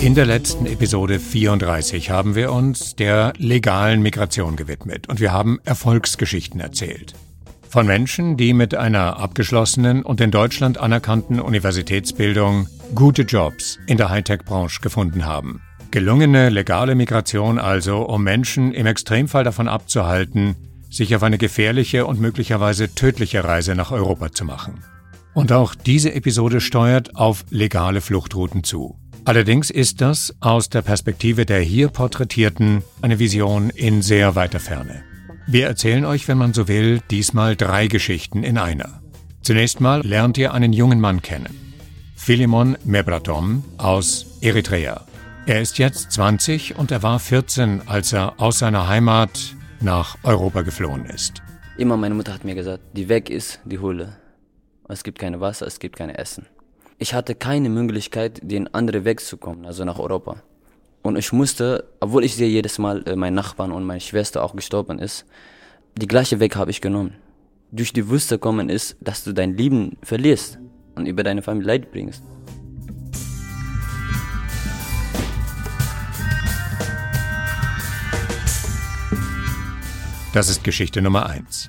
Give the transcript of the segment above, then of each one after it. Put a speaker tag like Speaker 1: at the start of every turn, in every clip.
Speaker 1: In der letzten Episode 34 haben wir uns der legalen Migration gewidmet und wir haben Erfolgsgeschichten erzählt. Von Menschen, die mit einer abgeschlossenen und in Deutschland anerkannten Universitätsbildung gute Jobs in der Hightech-Branche gefunden haben. Gelungene legale Migration also, um Menschen im Extremfall davon abzuhalten, sich auf eine gefährliche und möglicherweise tödliche Reise nach Europa zu machen. Und auch diese Episode steuert auf legale Fluchtrouten zu. Allerdings ist das aus der Perspektive der hier Porträtierten eine Vision in sehr weiter Ferne. Wir erzählen euch, wenn man so will, diesmal drei Geschichten in einer. Zunächst mal lernt ihr einen jungen Mann kennen. Philemon Mebratom aus Eritrea. Er ist jetzt 20 und er war 14, als er aus seiner Heimat nach Europa geflohen ist.
Speaker 2: Immer meine Mutter hat mir gesagt, die weg ist, die hole. Es gibt keine Wasser, es gibt kein Essen ich hatte keine Möglichkeit, den anderen wegzukommen, also nach Europa. Und ich musste, obwohl ich sehe jedes Mal äh, meinen Nachbarn und meine Schwester auch gestorben ist, die gleiche Weg habe ich genommen. Durch die Wüste kommen ist, dass du dein Leben verlierst und über deine Familie Leid bringst.
Speaker 1: Das ist Geschichte Nummer eins.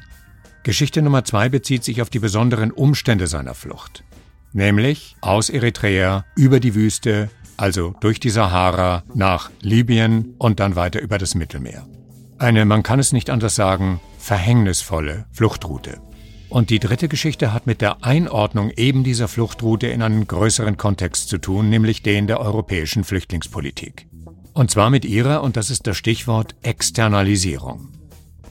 Speaker 1: Geschichte Nummer zwei bezieht sich auf die besonderen Umstände seiner Flucht nämlich aus Eritrea über die Wüste, also durch die Sahara nach Libyen und dann weiter über das Mittelmeer. Eine, man kann es nicht anders sagen, verhängnisvolle Fluchtroute. Und die dritte Geschichte hat mit der Einordnung eben dieser Fluchtroute in einen größeren Kontext zu tun, nämlich den der europäischen Flüchtlingspolitik. Und zwar mit ihrer, und das ist das Stichwort, Externalisierung.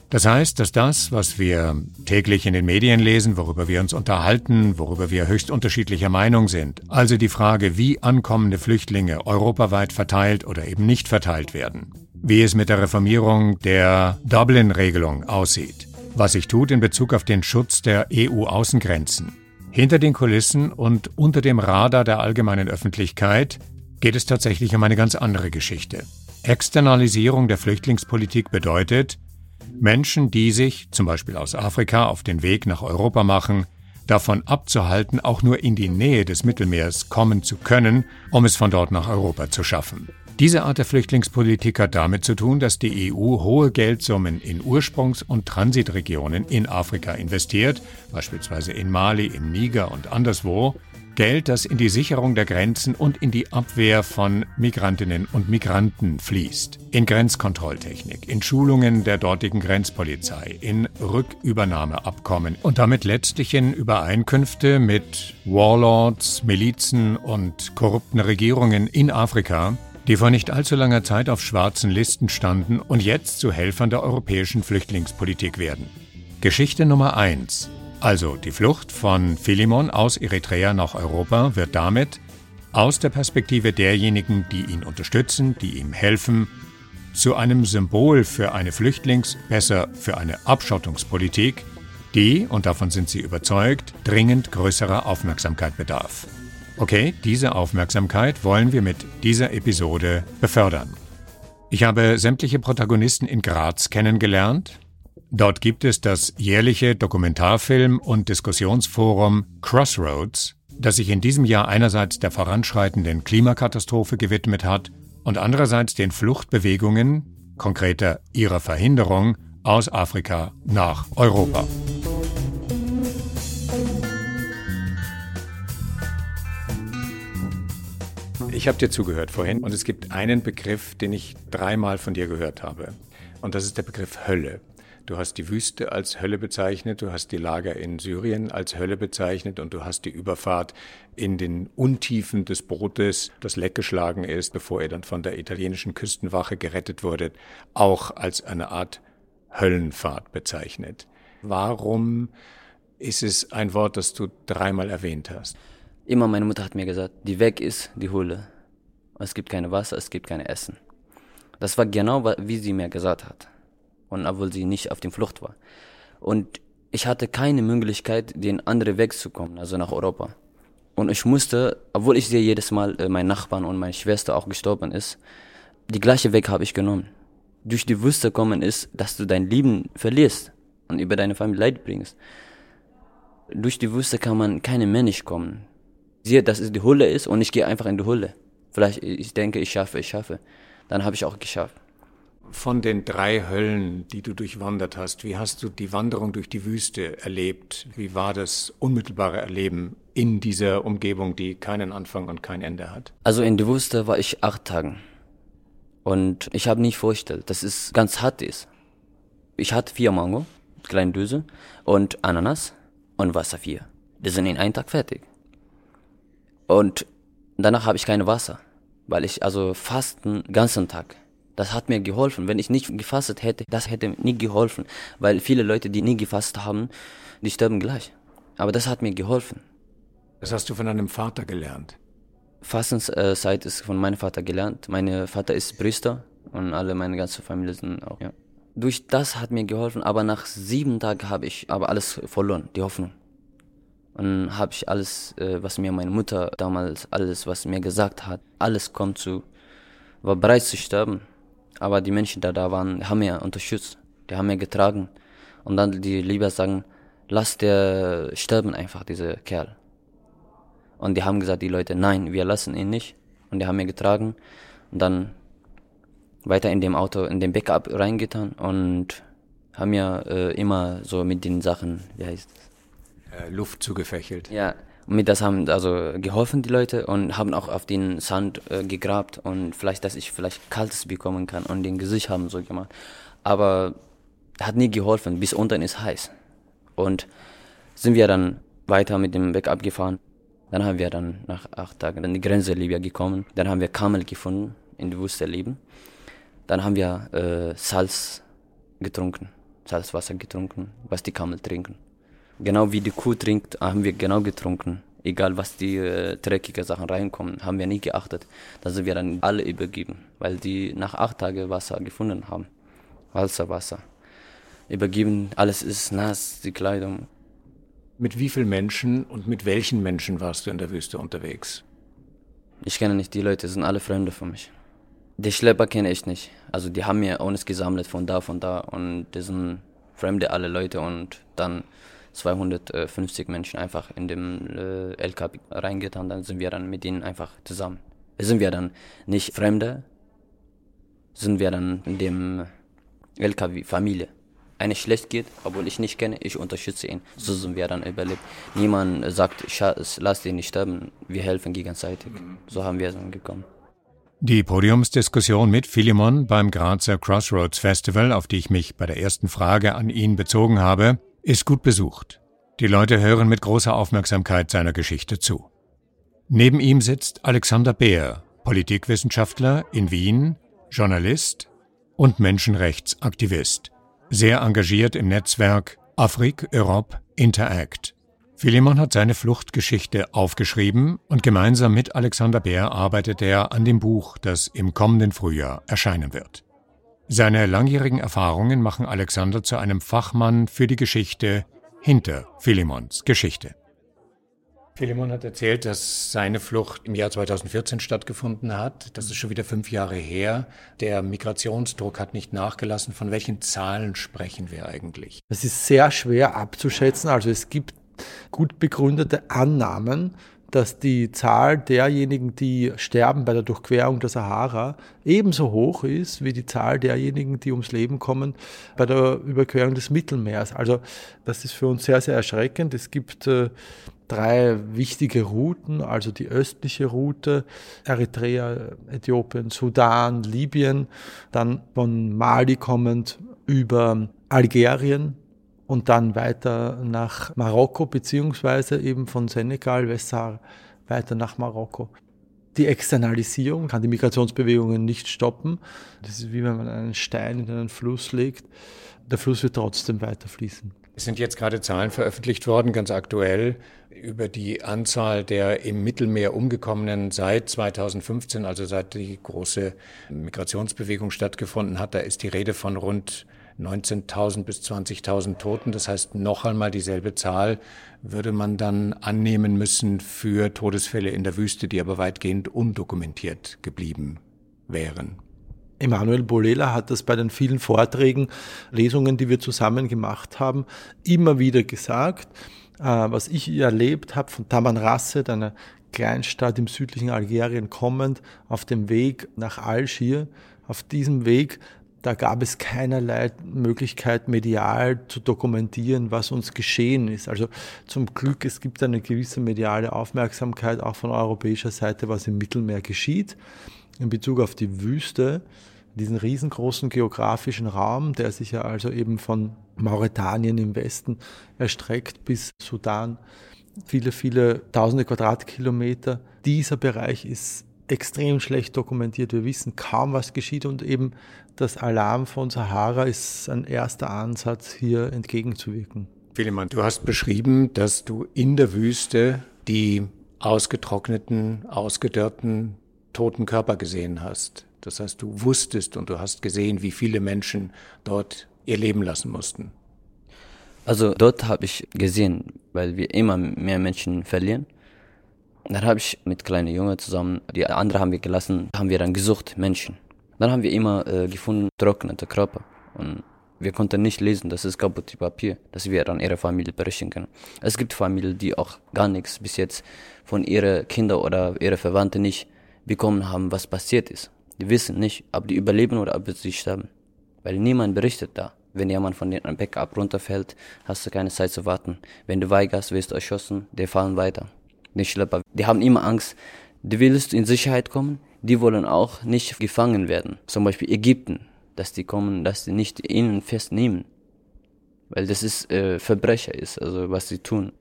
Speaker 1: Das heißt, dass das, was wir täglich in den Medien lesen, worüber wir uns unterhalten, worüber wir höchst unterschiedlicher Meinung sind, also die Frage, wie ankommende Flüchtlinge europaweit verteilt oder eben nicht verteilt werden, wie es mit der Reformierung der Dublin-Regelung aussieht, was sich tut in Bezug auf den Schutz der EU-Außengrenzen. Hinter den Kulissen und unter dem Radar der allgemeinen Öffentlichkeit geht es tatsächlich um eine ganz andere Geschichte. Externalisierung der Flüchtlingspolitik bedeutet, Menschen, die sich, zum Beispiel aus Afrika, auf den Weg nach Europa machen, davon abzuhalten, auch nur in die Nähe des Mittelmeers kommen zu können, um es von dort nach Europa zu schaffen. Diese Art der Flüchtlingspolitik hat damit zu tun, dass die EU hohe Geldsummen in Ursprungs- und Transitregionen in Afrika investiert, beispielsweise in Mali, im Niger und anderswo, Geld, das in die Sicherung der Grenzen und in die Abwehr von Migrantinnen und Migranten fließt. In Grenzkontrolltechnik, in Schulungen der dortigen Grenzpolizei, in Rückübernahmeabkommen und damit letztlich in Übereinkünfte mit Warlords, Milizen und korrupten Regierungen in Afrika, die vor nicht allzu langer Zeit auf schwarzen Listen standen und jetzt zu Helfern der europäischen Flüchtlingspolitik werden. Geschichte Nummer 1. Also die Flucht von Philemon aus Eritrea nach Europa wird damit aus der Perspektive derjenigen, die ihn unterstützen, die ihm helfen, zu einem Symbol für eine Flüchtlings-, besser für eine Abschottungspolitik, die, und davon sind sie überzeugt, dringend größerer Aufmerksamkeit bedarf. Okay, diese Aufmerksamkeit wollen wir mit dieser Episode befördern. Ich habe sämtliche Protagonisten in Graz kennengelernt, Dort gibt es das jährliche Dokumentarfilm- und Diskussionsforum Crossroads, das sich in diesem Jahr einerseits der voranschreitenden Klimakatastrophe gewidmet hat und andererseits den Fluchtbewegungen, konkreter ihrer Verhinderung, aus Afrika nach Europa. Ich habe dir zugehört vorhin und es gibt einen Begriff, den ich dreimal von dir gehört habe. Und das ist der Begriff Hölle. Du hast die Wüste als Hölle bezeichnet, du hast die Lager in Syrien als Hölle bezeichnet und du hast die Überfahrt in den Untiefen des Bootes, das leckgeschlagen ist, bevor er dann von der italienischen Küstenwache gerettet wurde, auch als eine Art Höllenfahrt bezeichnet. Warum ist es ein Wort, das du dreimal erwähnt hast?
Speaker 2: Immer meine Mutter hat mir gesagt, die weg ist, die Hulle. Es gibt keine Wasser, es gibt kein Essen. Das war genau, wie sie mir gesagt hat. Und obwohl sie nicht auf der Flucht war. Und ich hatte keine Möglichkeit, den anderen wegzukommen, also nach Europa. Und ich musste, obwohl ich sehe jedes Mal, äh, mein Nachbarn und meine Schwester auch gestorben ist, die gleiche Weg habe ich genommen. Durch die Wüste kommen ist, dass du dein Leben verlierst und über deine Familie Leid bringst. Durch die Wüste kann man keine Mensch kommen. Siehe, dass es die Hulle ist und ich gehe einfach in die Hulle. Vielleicht, ich denke, ich schaffe, ich schaffe. Dann habe ich auch geschafft.
Speaker 1: Von den drei Höllen, die du durchwandert hast, wie hast du die Wanderung durch die Wüste erlebt? Wie war das unmittelbare Erleben in dieser Umgebung, die keinen Anfang und kein Ende hat?
Speaker 2: Also in der Wüste war ich acht Tage. Und ich habe nicht vorgestellt, dass es ganz hart ist. Ich hatte vier Mango, kleine Döse, und Ananas und Wasser vier. Die sind in einem Tag fertig. Und danach habe ich kein Wasser, weil ich also fasten ganzen Tag. Das hat mir geholfen. Wenn ich nicht gefastet hätte, das hätte nie geholfen, weil viele Leute, die nie gefastet haben, die sterben gleich. Aber das hat mir geholfen.
Speaker 1: Das hast du von deinem Vater gelernt.
Speaker 2: Fastenzeit ist von meinem Vater gelernt. Mein Vater ist Priester und alle meine ganze Familie sind auch. Ja. Durch das hat mir geholfen, aber nach sieben Tagen habe ich aber alles verloren, die Hoffnung. Und habe ich alles, äh, was mir meine Mutter damals, alles, was mir gesagt hat, alles kommt zu, war bereit zu sterben. Aber die Menschen, die da waren, haben mir unterstützt, die haben mir getragen. Und dann die lieber sagen, lass der sterben einfach, dieser Kerl. Und die haben gesagt, die Leute, nein, wir lassen ihn nicht. Und die haben mir getragen und dann weiter in dem Auto, in den Backup reingetan und haben mir äh, immer so mit den Sachen, wie heißt
Speaker 1: es? Äh, Luft zugefächelt.
Speaker 2: Ja, mit das haben also geholfen die Leute und haben auch auf den Sand äh, gegrabt und vielleicht, dass ich vielleicht Kaltes bekommen kann und den Gesicht haben so gemacht. Aber hat nie geholfen, bis unten ist heiß. Und sind wir dann weiter mit dem Backup gefahren dann haben wir dann nach acht Tagen an die Grenze Libya gekommen. Dann haben wir Kamel gefunden in der Wüste leben. Dann haben wir äh, Salz getrunken, Salzwasser getrunken, was die Kamel trinken. Genau wie die Kuh trinkt, haben wir genau getrunken. Egal was die äh, dreckige Sachen reinkommen, haben wir nie geachtet. Da sind wir dann alle übergeben, weil die nach acht Tagen Wasser gefunden haben. Wasser, Übergeben, alles ist nass, die Kleidung.
Speaker 1: Mit wie vielen Menschen und mit welchen Menschen warst du in der Wüste unterwegs?
Speaker 2: Ich kenne nicht die Leute, sind alle Freunde von mich. Die Schlepper kenne ich nicht. Also die haben mir uns gesammelt von da, von da und das sind fremde alle Leute und dann 250 Menschen einfach in dem äh, LKW reingetan, dann sind wir dann mit ihnen einfach zusammen. Sind wir dann nicht Fremde, sind wir dann in dem LKW Familie eine schlecht geht, obwohl ich nicht kenne, ich unterstütze ihn. So sind wir dann überlebt. Niemand sagt, lass ihn nicht sterben, wir helfen gegenseitig. So haben wir dann gekommen.
Speaker 1: Die Podiumsdiskussion mit Philemon beim Grazer Crossroads Festival, auf die ich mich bei der ersten Frage an ihn bezogen habe, ist gut besucht. Die Leute hören mit großer Aufmerksamkeit seiner Geschichte zu. Neben ihm sitzt Alexander Beer, Politikwissenschaftler in Wien, Journalist und Menschenrechtsaktivist sehr engagiert im Netzwerk Afrique Europe Interact. Philemon hat seine Fluchtgeschichte aufgeschrieben und gemeinsam mit Alexander Bär arbeitet er an dem Buch, das im kommenden Frühjahr erscheinen wird. Seine langjährigen Erfahrungen machen Alexander zu einem Fachmann für die Geschichte hinter Philemons Geschichte. Philemon hat erzählt, dass seine Flucht im Jahr 2014 stattgefunden hat. Das ist schon wieder fünf Jahre her. Der Migrationsdruck hat nicht nachgelassen. Von welchen Zahlen sprechen wir eigentlich?
Speaker 3: Das ist sehr schwer abzuschätzen. Also es gibt gut begründete Annahmen, dass die Zahl derjenigen, die sterben bei der Durchquerung der Sahara, ebenso hoch ist wie die Zahl derjenigen, die ums Leben kommen bei der Überquerung des Mittelmeers. Also das ist für uns sehr, sehr erschreckend. Es gibt äh, drei wichtige Routen, also die östliche Route, Eritrea, Äthiopien, Sudan, Libyen, dann von Mali kommend über Algerien und dann weiter nach Marokko, beziehungsweise eben von Senegal, Westsahara, weiter nach Marokko. Die Externalisierung kann die Migrationsbewegungen nicht stoppen. Das ist wie wenn man einen Stein in einen Fluss legt. Der Fluss wird trotzdem weiter fließen.
Speaker 1: Es sind jetzt gerade Zahlen veröffentlicht worden, ganz aktuell, über die Anzahl der im Mittelmeer umgekommenen seit 2015, also seit die große Migrationsbewegung stattgefunden hat. Da ist die Rede von rund 19.000 bis 20.000 Toten. Das heißt, noch einmal dieselbe Zahl würde man dann annehmen müssen für Todesfälle in der Wüste, die aber weitgehend undokumentiert geblieben wären.
Speaker 3: Emanuel Bolela hat das bei den vielen Vorträgen, Lesungen, die wir zusammen gemacht haben, immer wieder gesagt. Äh, was ich erlebt habe von Tamanrasset, einer Kleinstadt im südlichen Algerien kommend, auf dem Weg nach Algier, auf diesem Weg da gab es keinerlei Möglichkeit, medial zu dokumentieren, was uns geschehen ist. Also zum Glück, es gibt eine gewisse mediale Aufmerksamkeit auch von europäischer Seite, was im Mittelmeer geschieht. In Bezug auf die Wüste, diesen riesengroßen geografischen Raum, der sich ja also eben von Mauretanien im Westen erstreckt bis Sudan, viele, viele tausende Quadratkilometer. Dieser Bereich ist extrem schlecht dokumentiert. Wir wissen kaum, was geschieht und eben das Alarm von Sahara ist ein erster Ansatz, hier entgegenzuwirken.
Speaker 1: Philemon, du hast beschrieben, dass du in der Wüste die ausgetrockneten, ausgedörrten, toten Körper gesehen hast. Das heißt, du wusstest und du hast gesehen, wie viele Menschen dort ihr Leben lassen mussten.
Speaker 2: Also dort habe ich gesehen, weil wir immer mehr Menschen verlieren. Dann habe ich mit kleinen Jungen zusammen, die andere haben wir gelassen, haben wir dann gesucht, Menschen. Dann haben wir immer äh, gefunden, trocknete Körper. Und wir konnten nicht lesen, das ist kaputte Papier, dass wir an ihre Familie berichten können. Es gibt Familien, die auch gar nichts bis jetzt von ihren Kindern oder ihren Verwandten nicht bekommen haben, was passiert ist. Die wissen nicht, ob die überleben oder ob sie sterben. Weil niemand berichtet da. Wenn jemand von einem Backup runterfällt, hast du keine Zeit zu warten. Wenn du weigerst, wirst du erschossen, die fahren weiter. Die Schlepper, die haben immer Angst. Du willst in Sicherheit kommen, die wollen auch nicht gefangen werden. Zum Beispiel Ägypten, dass die kommen, dass die nicht ihnen festnehmen. Weil das ist äh, Verbrecher ist, also was sie tun.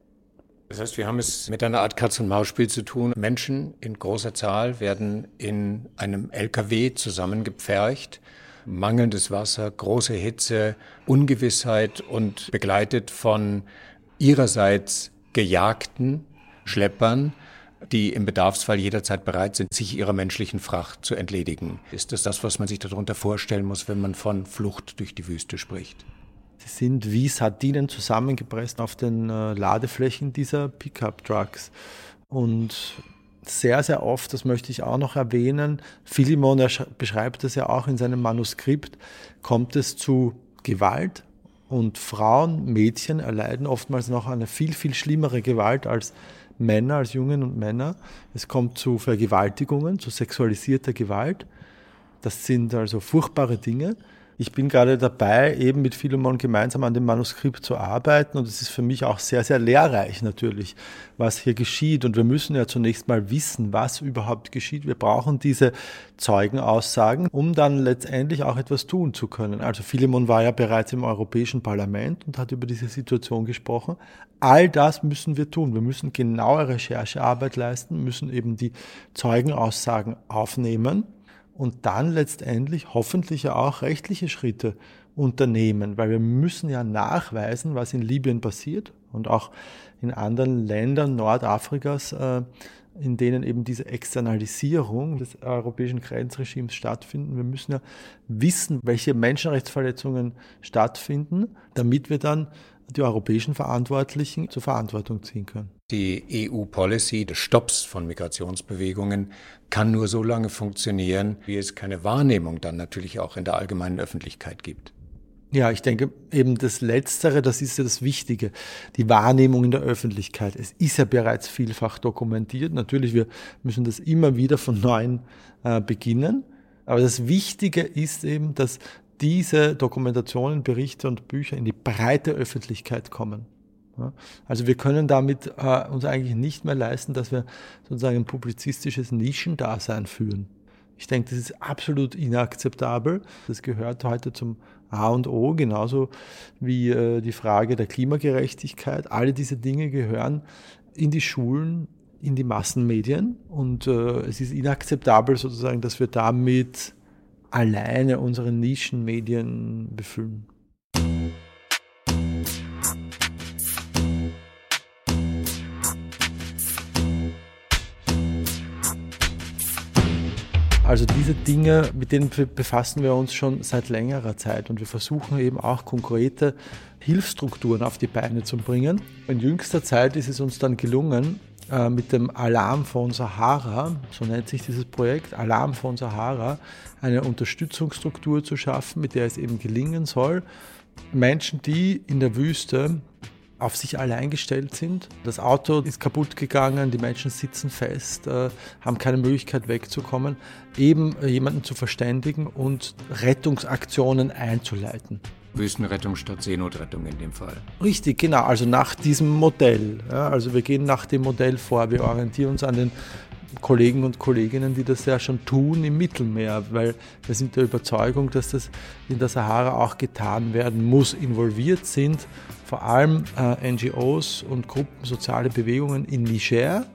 Speaker 1: Das heißt, wir haben es mit einer Art Katz-und-Maus-Spiel zu tun. Menschen in großer Zahl werden in einem LKW zusammengepfercht. Mangelndes Wasser, große Hitze, Ungewissheit und begleitet von ihrerseits gejagten Schleppern, die im Bedarfsfall jederzeit bereit sind, sich ihrer menschlichen Fracht zu entledigen. Ist das das, was man sich darunter vorstellen muss, wenn man von Flucht durch die Wüste spricht?
Speaker 3: Sie sind wie Sardinen zusammengepresst auf den äh, Ladeflächen dieser Pickup-Trucks. Und sehr, sehr oft, das möchte ich auch noch erwähnen, Philemon beschreibt das ja auch in seinem Manuskript, kommt es zu Gewalt und Frauen, Mädchen erleiden oftmals noch eine viel, viel schlimmere Gewalt als Männer, als Jungen und Männer. Es kommt zu Vergewaltigungen, zu sexualisierter Gewalt. Das sind also furchtbare Dinge. Ich bin gerade dabei, eben mit Philemon gemeinsam an dem Manuskript zu arbeiten und es ist für mich auch sehr, sehr lehrreich natürlich, was hier geschieht. Und wir müssen ja zunächst mal wissen, was überhaupt geschieht. Wir brauchen diese Zeugenaussagen, um dann letztendlich auch etwas tun zu können. Also Philemon war ja bereits im Europäischen Parlament und hat über diese Situation gesprochen. All das müssen wir tun. Wir müssen genaue Recherchearbeit leisten, müssen eben die Zeugenaussagen aufnehmen und dann letztendlich hoffentlich ja auch rechtliche Schritte unternehmen, weil wir müssen ja nachweisen, was in Libyen passiert und auch in anderen Ländern Nordafrikas, äh, in denen eben diese Externalisierung des europäischen Grenzregimes stattfinden. Wir müssen ja wissen, welche Menschenrechtsverletzungen stattfinden, damit wir dann die europäischen Verantwortlichen zur Verantwortung ziehen können.
Speaker 1: Die EU-Policy des Stopps von Migrationsbewegungen kann nur so lange funktionieren, wie es keine Wahrnehmung dann natürlich auch in der allgemeinen Öffentlichkeit gibt.
Speaker 3: Ja, ich denke eben das Letztere, das ist ja das Wichtige, die Wahrnehmung in der Öffentlichkeit. Es ist ja bereits vielfach dokumentiert. Natürlich, wir müssen das immer wieder von neuem äh, beginnen. Aber das Wichtige ist eben, dass diese Dokumentationen, Berichte und Bücher in die breite Öffentlichkeit kommen. Also wir können damit äh, uns eigentlich nicht mehr leisten, dass wir sozusagen ein publizistisches Nischendasein führen. Ich denke, das ist absolut inakzeptabel. Das gehört heute zum A und O, genauso wie äh, die Frage der Klimagerechtigkeit. Alle diese Dinge gehören in die Schulen, in die Massenmedien. Und äh, es ist inakzeptabel sozusagen, dass wir damit alleine unsere Nischenmedien befüllen. Also diese Dinge, mit denen befassen wir uns schon seit längerer Zeit und wir versuchen eben auch konkrete Hilfsstrukturen auf die Beine zu bringen. In jüngster Zeit ist es uns dann gelungen, äh, mit dem Alarm von Sahara, so nennt sich dieses Projekt, Alarm von Sahara, eine Unterstützungsstruktur zu schaffen, mit der es eben gelingen soll, Menschen, die in der Wüste auf sich allein gestellt sind. Das Auto ist kaputt gegangen, die Menschen sitzen fest, äh, haben keine Möglichkeit wegzukommen, eben äh, jemanden zu verständigen und Rettungsaktionen einzuleiten.
Speaker 1: Wüstenrettung statt Seenotrettung in dem Fall.
Speaker 3: Richtig, genau. Also nach diesem Modell. Ja, also wir gehen nach dem Modell vor. Wir orientieren uns an den Kollegen und Kolleginnen, die das ja schon tun im Mittelmeer, weil wir sind der Überzeugung, dass das in der Sahara auch getan werden muss. Involviert sind vor allem äh, NGOs und Gruppen, soziale Bewegungen in Niger,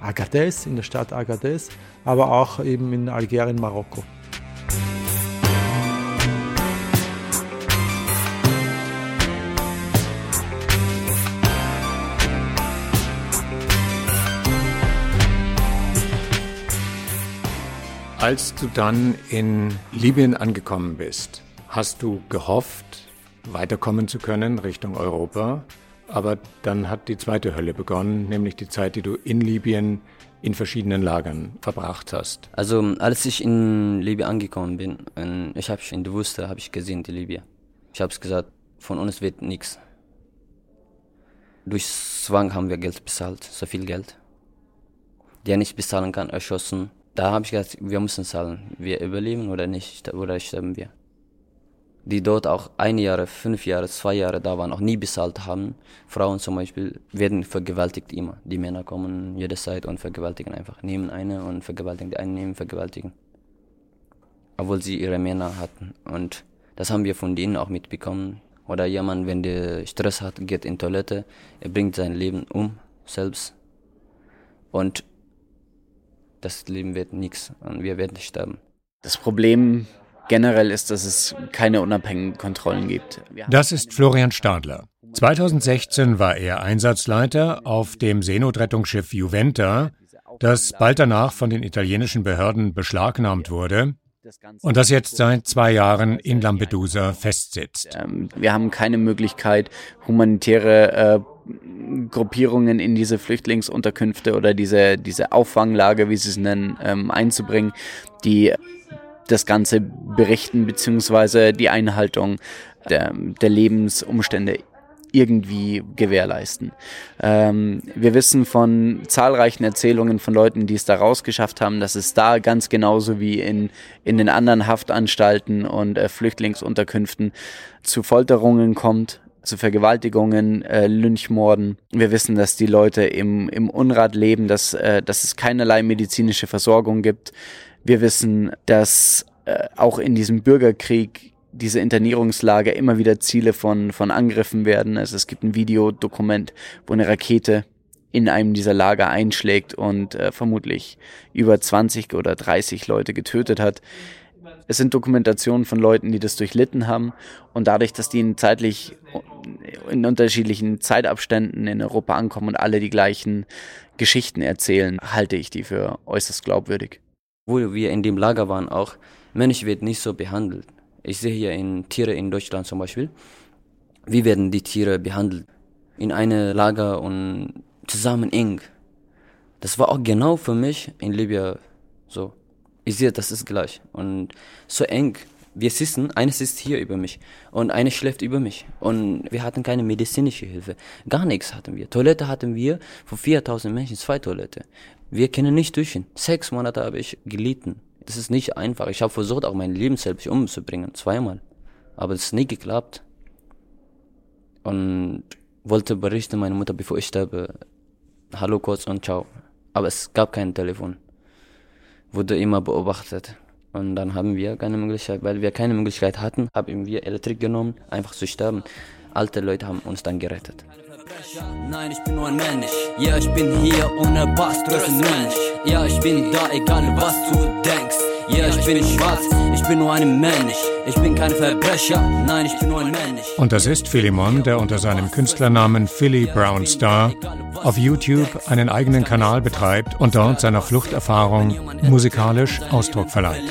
Speaker 3: Agadez, in der Stadt Agadez, aber auch eben in Algerien, Marokko.
Speaker 1: Als du dann in Libyen angekommen bist, hast du gehofft, weiterkommen zu können Richtung Europa. Aber dann hat die zweite Hölle begonnen, nämlich die Zeit, die du in Libyen in verschiedenen Lagern verbracht hast.
Speaker 2: Also als ich in Libyen angekommen bin, ich habe in der Wüste habe ich gesehen die Libyen. Ich habe gesagt, von uns wird nichts. Durch Zwang haben wir Geld bezahlt, so viel Geld. Der nicht bezahlen kann, erschossen da habe ich gesagt, wir müssen zahlen. Wir überleben oder nicht, oder sterben wir. Die dort auch ein Jahr, fünf Jahre, zwei Jahre da waren, auch nie bezahlt haben. Frauen zum Beispiel werden vergewaltigt immer. Die Männer kommen jederzeit und vergewaltigen einfach. Nehmen eine und vergewaltigen die einen, nehmen, vergewaltigen. Obwohl sie ihre Männer hatten. Und das haben wir von denen auch mitbekommen. Oder jemand, wenn der Stress hat, geht in Toilette, er bringt sein Leben um, selbst. Und das Leben wird nichts und wir werden sterben.
Speaker 4: Das Problem generell ist, dass es keine unabhängigen Kontrollen gibt.
Speaker 1: Das ist Florian Stadler. 2016 war er Einsatzleiter auf dem Seenotrettungsschiff Juventa, das bald danach von den italienischen Behörden beschlagnahmt wurde und das jetzt seit zwei Jahren in Lampedusa festsitzt.
Speaker 4: Ähm, wir haben keine Möglichkeit, humanitäre äh, Gruppierungen in diese Flüchtlingsunterkünfte oder diese, diese Auffanglage, wie sie es nennen, ähm, einzubringen, die das Ganze berichten, beziehungsweise die Einhaltung der, der Lebensumstände irgendwie gewährleisten. Ähm, wir wissen von zahlreichen Erzählungen von Leuten, die es da rausgeschafft haben, dass es da ganz genauso wie in, in den anderen Haftanstalten und äh, Flüchtlingsunterkünften zu Folterungen kommt, zu Vergewaltigungen, äh, Lynchmorden. Wir wissen, dass die Leute im, im Unrat leben, dass, äh, dass es keinerlei medizinische Versorgung gibt. Wir wissen, dass äh, auch in diesem Bürgerkrieg diese Internierungslager immer wieder Ziele von, von Angriffen werden. Also es gibt ein Videodokument, wo eine Rakete in einem dieser Lager einschlägt und äh, vermutlich über 20 oder 30 Leute getötet hat. Es sind Dokumentationen von Leuten, die das durchlitten haben und dadurch, dass die in zeitlich in unterschiedlichen Zeitabständen in Europa ankommen und alle die gleichen Geschichten erzählen, halte ich die für äußerst glaubwürdig.
Speaker 2: Wo wir in dem Lager waren auch, Mensch wird nicht so behandelt. Ich sehe hier in Tiere in Deutschland zum Beispiel, wie werden die Tiere behandelt? In eine Lager und zusammen eng. Das war auch genau für mich in Libyen so. Ich sehe, das ist gleich. Und so eng. Wir sitzen, eine sitzt hier über mich und eine schläft über mich. Und wir hatten keine medizinische Hilfe. Gar nichts hatten wir. Toilette hatten wir für 4000 Menschen, zwei Toilette. Wir können nicht duschen. Sechs Monate habe ich gelitten. Das ist nicht einfach. Ich habe versucht, auch mein Leben selbst umzubringen. Zweimal. Aber es ist nie geklappt. Und wollte berichten, meine Mutter, bevor ich sterbe, hallo kurz und ciao. Aber es gab kein Telefon wurde immer beobachtet. Und dann haben wir keine Möglichkeit, weil wir keine Möglichkeit hatten, haben wir Elektrik genommen, einfach zu sterben. Alte Leute haben uns dann gerettet. Nein, ich bin nur ein Mensch. Ja, ich bin hier ohne Bass, du bist ein Mensch. Ja, ich bin da, egal was du denkst. Ja, ich bin schwarz, ich bin nur ein Mensch. Ich bin kein Verbrecher, nein, ich bin nur ein Mensch.
Speaker 1: Und das ist Philemon, der unter seinem Künstlernamen Philly Brown Star auf YouTube einen eigenen Kanal betreibt und dort seiner Fluchterfahrung musikalisch Ausdruck verleiht.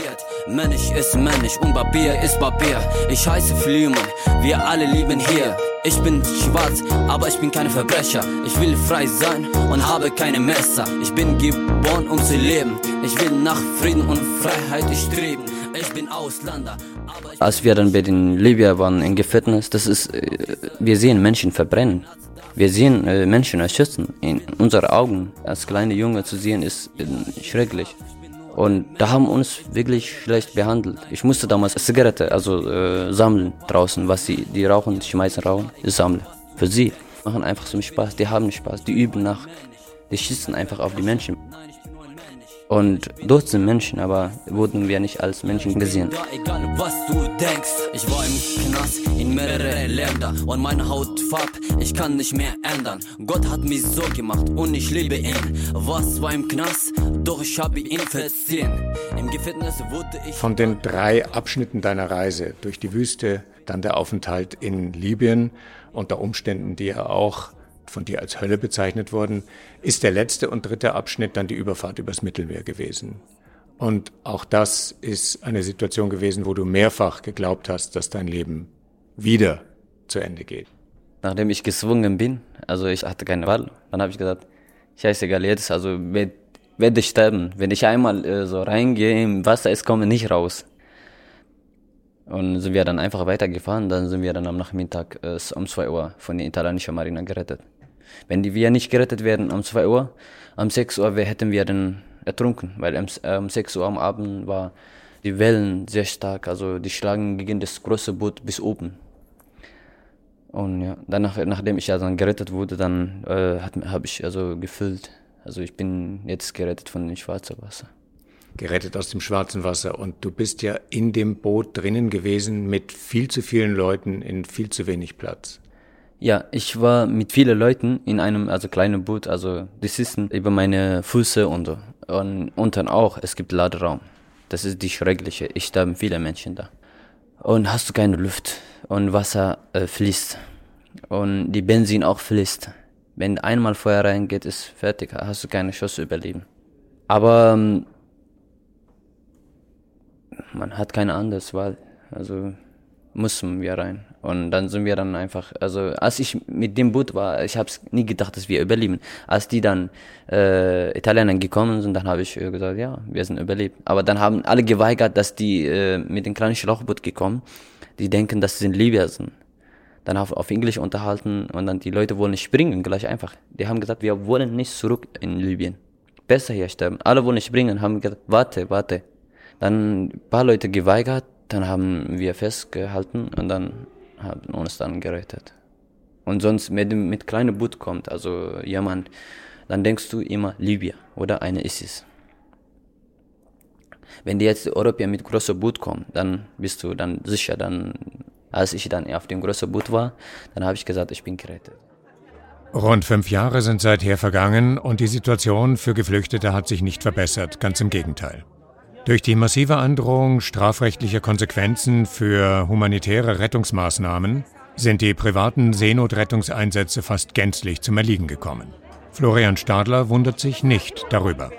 Speaker 2: Mensch ist Mensch und Barbier ist Barbier. Ich heiße Philemon, wir alle lieben hier. Ich bin schwarz, aber ich bin kein Verbrecher. Ich will frei sein und habe keine Messer. Ich bin geboren, um zu leben. Ich will nach Frieden und Freiheit streben. Ich bin Ausländer. Als wir dann bei den Libyer waren in Gefängnis, das ist, äh, wir sehen Menschen verbrennen. Wir sehen äh, Menschen erschießen in unseren Augen. Als kleine Junge zu sehen ist äh, schrecklich. Und da haben uns wirklich schlecht behandelt. Ich musste damals Zigarette, also äh, sammeln draußen, was sie, die rauchen, die schmeißen rauchen, ich sammle. Für sie. Machen einfach so Spaß, die haben Spaß, die üben nach, die schießen einfach auf die Menschen. Und dort sind Menschen, aber wurden wir nicht als Menschen gesehen. Egal was du denkst, ich war im Knast in mehrere Länder und meine Hautfarbe, ich kann nicht mehr ändern. Gott hat mich so gemacht und ich liebe ihn. Was war im Knast, doch ich habe ihn verziehen. Im Gefängnis wurde ich.
Speaker 1: Von den drei Abschnitten deiner Reise durch die Wüste, dann der Aufenthalt in Libyen unter Umständen, die ja auch von dir als Hölle bezeichnet worden, ist der letzte und dritte Abschnitt dann die Überfahrt übers Mittelmeer gewesen. Und auch das ist eine Situation gewesen, wo du mehrfach geglaubt hast, dass dein Leben wieder zu Ende geht.
Speaker 2: Nachdem ich gezwungen bin, also ich hatte keine Wahl, dann habe ich gesagt, scheißegal jetzt, also werde ich sterben. Wenn ich einmal äh, so reingehe im Wasser, ich komme nicht raus. Und sind wir dann einfach weitergefahren, dann sind wir dann am Nachmittag äh, um 2 Uhr von der italienischen Marine gerettet. Wenn wir nicht gerettet werden um 2 Uhr, um 6 Uhr hätten wir dann ertrunken, weil um, um 6 Uhr am Abend war die Wellen sehr stark, also die schlagen gegen das große Boot bis oben. Und ja, danach, nachdem ich ja dann gerettet wurde, dann äh, habe ich also gefüllt. Also ich bin jetzt gerettet von dem schwarzen Wasser.
Speaker 1: Gerettet aus dem schwarzen Wasser. Und du bist ja in dem Boot drinnen gewesen mit viel zu vielen Leuten in viel zu wenig Platz.
Speaker 2: Ja, ich war mit vielen Leuten in einem also kleinen Boot, also die sitzen über meine Füße und, und unten auch. Es gibt Laderaum. Das ist die schreckliche. Ich sterben viele Menschen da. Und hast du keine Luft und Wasser äh, fließt und die Benzin auch fließt. Wenn einmal Feuer reingeht, ist fertig, hast du keine Chance überleben. Aber ähm, man hat keine andere Wahl. Also mussten wir rein. Und dann sind wir dann einfach, also als ich mit dem Boot war, ich habe nie gedacht, dass wir überleben. Als die dann äh, Italiener gekommen sind, dann habe ich äh, gesagt, ja, wir sind überlebt. Aber dann haben alle geweigert, dass die äh, mit dem kleinen Schlauchboot gekommen, die denken, dass sie sind Libyer sind. Dann auf, auf Englisch unterhalten und dann die Leute wollen springen, gleich einfach. Die haben gesagt, wir wollen nicht zurück in Libyen. Besser hier sterben. Alle wollen springen, haben gesagt, warte, warte. Dann ein paar Leute geweigert, dann haben wir festgehalten und dann haben uns dann gerettet. Und sonst mit, mit kleinem Boot kommt, also jemand, dann denkst du immer Libyen oder eine ISIS. Wenn die jetzt Europäer mit großem Boot kommen, dann bist du dann sicher, dann, als ich dann auf dem großen Boot war, dann habe ich gesagt, ich bin gerettet.
Speaker 1: Rund fünf Jahre sind seither vergangen und die Situation für Geflüchtete hat sich nicht verbessert, ganz im Gegenteil. Durch die massive Androhung strafrechtlicher Konsequenzen für humanitäre Rettungsmaßnahmen sind die privaten Seenotrettungseinsätze fast gänzlich zum Erliegen gekommen. Florian Stadler wundert sich nicht darüber.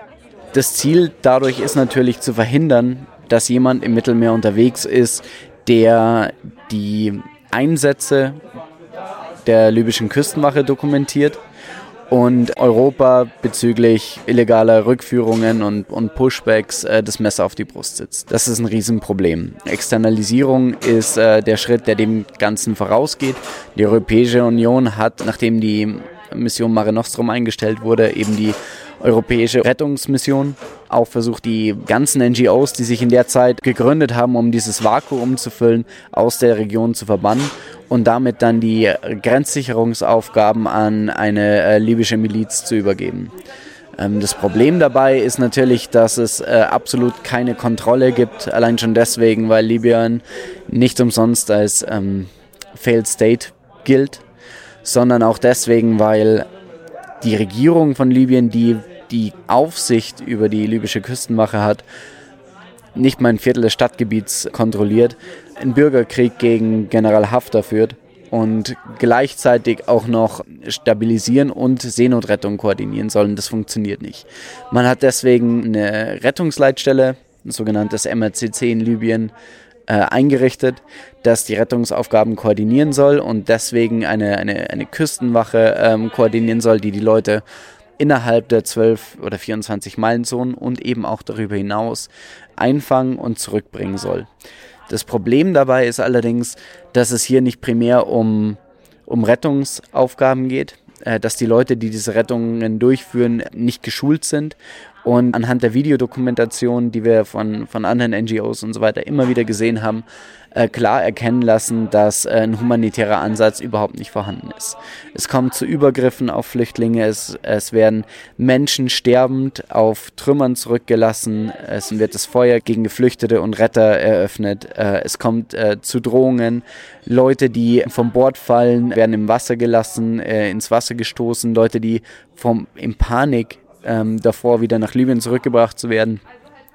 Speaker 4: Das Ziel dadurch ist natürlich zu verhindern, dass jemand im Mittelmeer unterwegs ist, der die Einsätze der libyschen Küstenwache dokumentiert und Europa bezüglich illegaler Rückführungen und, und Pushbacks äh, das Messer auf die Brust sitzt. Das ist ein Riesenproblem. Externalisierung ist äh, der Schritt, der dem Ganzen vorausgeht. Die Europäische Union hat, nachdem die Mission Mare Nostrum eingestellt wurde, eben die Europäische Rettungsmission auch versucht, die ganzen NGOs, die sich in der Zeit gegründet haben, um dieses Vakuum zu füllen, aus der Region zu verbannen und damit dann die Grenzsicherungsaufgaben an eine äh, libysche Miliz zu übergeben. Ähm, das Problem dabei ist natürlich, dass es äh, absolut keine Kontrolle gibt, allein schon deswegen, weil Libyen nicht umsonst als ähm, Failed State gilt, sondern auch deswegen, weil die Regierung von Libyen, die die Aufsicht über die libysche Küstenwache hat, nicht mal ein Viertel des Stadtgebiets kontrolliert, einen Bürgerkrieg gegen General Haftar führt und gleichzeitig auch noch stabilisieren und Seenotrettung koordinieren sollen. Das funktioniert nicht. Man hat deswegen eine Rettungsleitstelle, ein sogenanntes MRCC in Libyen, äh, eingerichtet, das die Rettungsaufgaben koordinieren soll und deswegen eine, eine, eine Küstenwache ähm, koordinieren soll, die die Leute innerhalb der 12 oder 24 Meilenzonen und eben auch darüber hinaus einfangen und zurückbringen soll. Das Problem dabei ist allerdings, dass es hier nicht primär um, um Rettungsaufgaben geht, äh, dass die Leute, die diese Rettungen durchführen, nicht geschult sind. Und anhand der Videodokumentation, die wir von, von anderen NGOs und so weiter immer wieder gesehen haben, äh, klar erkennen lassen, dass äh, ein humanitärer Ansatz überhaupt nicht vorhanden ist. Es kommt zu Übergriffen auf Flüchtlinge, es, es werden Menschen sterbend auf Trümmern zurückgelassen, es wird das Feuer gegen Geflüchtete und Retter eröffnet, äh, es kommt äh, zu Drohungen, Leute, die vom Bord fallen, werden im Wasser gelassen, äh, ins Wasser gestoßen, Leute, die vom, in Panik ähm, davor wieder nach Libyen zurückgebracht zu werden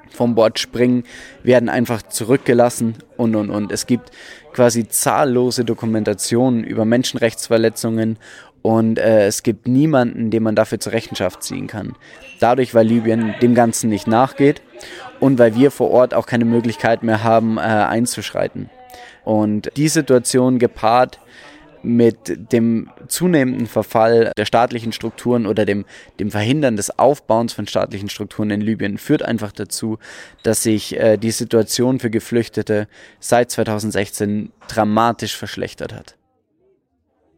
Speaker 4: vom Bord springen, werden einfach zurückgelassen und und und. Es gibt quasi zahllose Dokumentationen über Menschenrechtsverletzungen und äh, es gibt niemanden, den man dafür zur Rechenschaft ziehen kann. Dadurch, weil Libyen dem Ganzen nicht nachgeht und weil wir vor Ort auch keine Möglichkeit mehr haben, äh, einzuschreiten. Und die Situation gepaart mit dem zunehmenden Verfall der staatlichen Strukturen oder dem, dem Verhindern des Aufbauens von staatlichen Strukturen in Libyen führt einfach dazu, dass sich äh, die Situation für Geflüchtete seit 2016 dramatisch verschlechtert hat.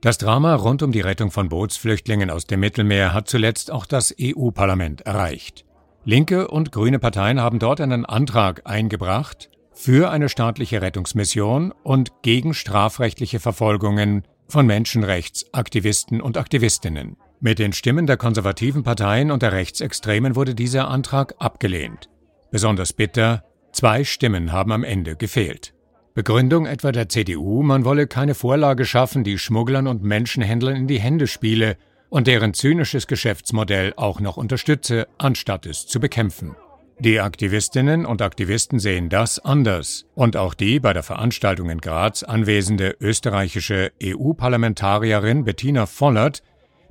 Speaker 1: Das Drama rund um die Rettung von Bootsflüchtlingen aus dem Mittelmeer hat zuletzt auch das EU-Parlament erreicht. Linke und grüne Parteien haben dort einen Antrag eingebracht, für eine staatliche Rettungsmission und gegen strafrechtliche Verfolgungen von Menschenrechtsaktivisten und Aktivistinnen. Mit den Stimmen der konservativen Parteien und der Rechtsextremen wurde dieser Antrag abgelehnt. Besonders bitter, zwei Stimmen haben am Ende gefehlt. Begründung etwa der CDU, man wolle keine Vorlage schaffen, die Schmugglern und Menschenhändlern in die Hände spiele und deren zynisches Geschäftsmodell auch noch unterstütze, anstatt es zu bekämpfen. Die Aktivistinnen und Aktivisten sehen das anders. Und auch die bei der Veranstaltung in Graz anwesende österreichische EU-Parlamentarierin Bettina Vollert,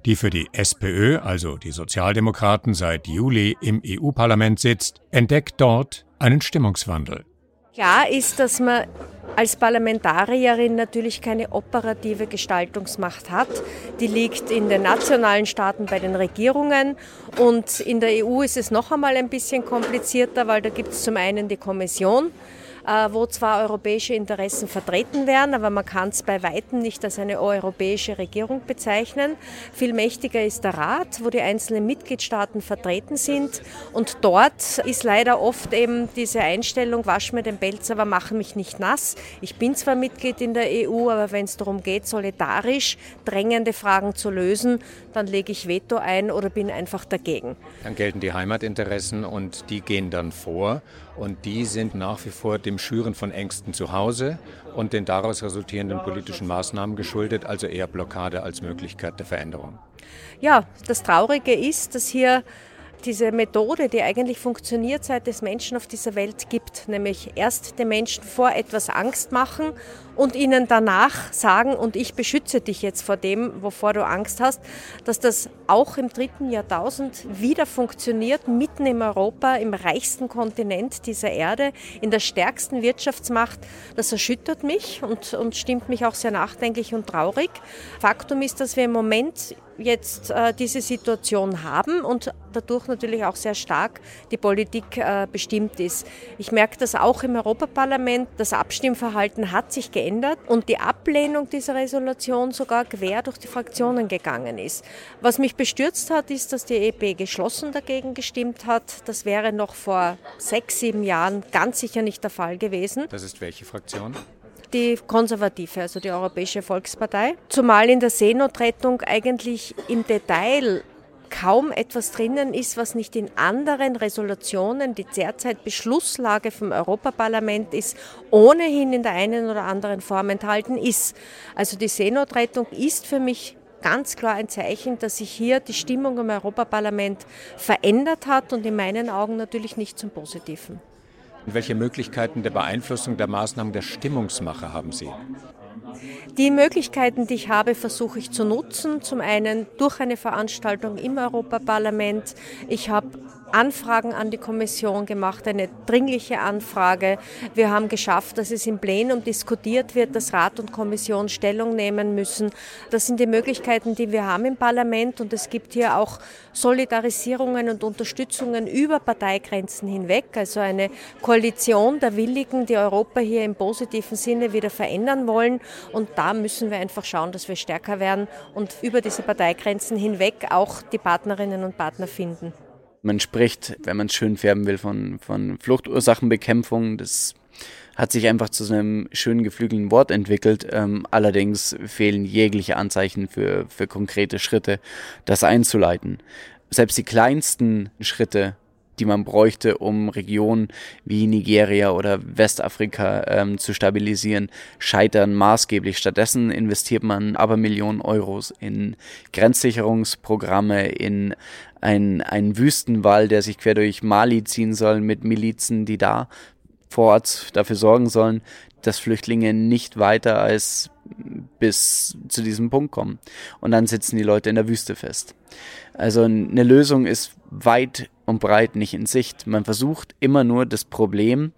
Speaker 1: die für die SPÖ, also die Sozialdemokraten, seit Juli im EU-Parlament sitzt, entdeckt dort einen Stimmungswandel.
Speaker 5: Klar ist, dass man als Parlamentarierin natürlich keine operative Gestaltungsmacht hat. Die liegt in den nationalen Staaten bei den Regierungen und in der EU ist es noch einmal ein bisschen komplizierter, weil da gibt es zum einen die Kommission, wo zwar europäische Interessen vertreten werden, aber man kann es bei weitem nicht als eine europäische Regierung bezeichnen. Viel mächtiger ist der Rat, wo die einzelnen Mitgliedstaaten vertreten sind. Und dort ist leider oft eben diese Einstellung, wasch mir den Pelz, aber mach mich nicht nass. Ich bin zwar Mitglied in der EU, aber wenn es darum geht, solidarisch drängende Fragen zu lösen, dann lege ich Veto ein oder bin einfach dagegen.
Speaker 1: Dann gelten die Heimatinteressen und die gehen dann vor und die sind nach wie vor dem Schüren von Ängsten zu Hause und den daraus resultierenden politischen Maßnahmen geschuldet, also eher Blockade als Möglichkeit der Veränderung.
Speaker 5: Ja, das Traurige ist, dass hier diese Methode, die eigentlich funktioniert, seit es Menschen auf dieser Welt gibt, nämlich erst den Menschen vor etwas Angst machen und ihnen danach sagen, und ich beschütze dich jetzt vor dem, wovor du Angst hast, dass das auch im dritten Jahrtausend wieder funktioniert, mitten in Europa, im reichsten Kontinent dieser Erde, in der stärksten Wirtschaftsmacht. Das erschüttert mich und, und stimmt mich auch sehr nachdenklich und traurig. Faktum ist, dass wir im Moment jetzt äh, diese Situation haben und dadurch natürlich auch sehr stark die Politik äh, bestimmt ist. Ich merke das auch im Europaparlament. Das Abstimmverhalten hat sich geändert und die Ablehnung dieser Resolution sogar quer durch die Fraktionen gegangen ist. Was mich bestürzt hat, ist, dass die EP geschlossen dagegen gestimmt hat. Das wäre noch vor sechs, sieben Jahren ganz sicher nicht der Fall gewesen.
Speaker 1: Das ist welche Fraktion?
Speaker 5: Die Konservative, also die Europäische Volkspartei. Zumal in der Seenotrettung eigentlich im Detail kaum etwas drinnen ist, was nicht in anderen Resolutionen, die derzeit Beschlusslage vom Europaparlament ist, ohnehin in der einen oder anderen Form enthalten ist. Also die Seenotrettung ist für mich ganz klar ein Zeichen, dass sich hier die Stimmung im Europaparlament verändert hat und in meinen Augen natürlich nicht zum Positiven.
Speaker 1: Welche Möglichkeiten der Beeinflussung der Maßnahmen der Stimmungsmache haben Sie?
Speaker 5: Die Möglichkeiten, die ich habe, versuche ich zu nutzen. Zum einen durch eine Veranstaltung im Europaparlament. Ich habe Anfragen an die Kommission gemacht, eine dringliche Anfrage. Wir haben geschafft, dass es im Plenum diskutiert wird, dass Rat und Kommission Stellung nehmen müssen. Das sind die Möglichkeiten, die wir haben im Parlament und es gibt hier auch Solidarisierungen und Unterstützungen über Parteigrenzen hinweg, also eine Koalition der Willigen, die Europa hier im positiven Sinne wieder verändern wollen. Und da müssen wir einfach schauen, dass wir stärker werden und über diese Parteigrenzen hinweg auch die Partnerinnen und Partner finden.
Speaker 4: Man spricht, wenn man es schön färben will, von, von Fluchtursachenbekämpfung. Das hat sich einfach zu einem schönen geflügelten Wort entwickelt. Ähm, allerdings fehlen jegliche Anzeichen für, für konkrete Schritte, das einzuleiten. Selbst die kleinsten Schritte die man bräuchte, um Regionen wie Nigeria oder Westafrika ähm, zu stabilisieren, scheitern maßgeblich. Stattdessen investiert man aber Millionen Euros in Grenzsicherungsprogramme, in ein, einen Wüstenwall, der sich quer durch Mali ziehen soll mit Milizen, die da vor Ort dafür sorgen sollen, dass Flüchtlinge nicht weiter als bis zu diesem Punkt kommen. Und dann sitzen die Leute in der Wüste fest. Also eine Lösung ist weit und breit nicht in Sicht. Man versucht immer nur das Problem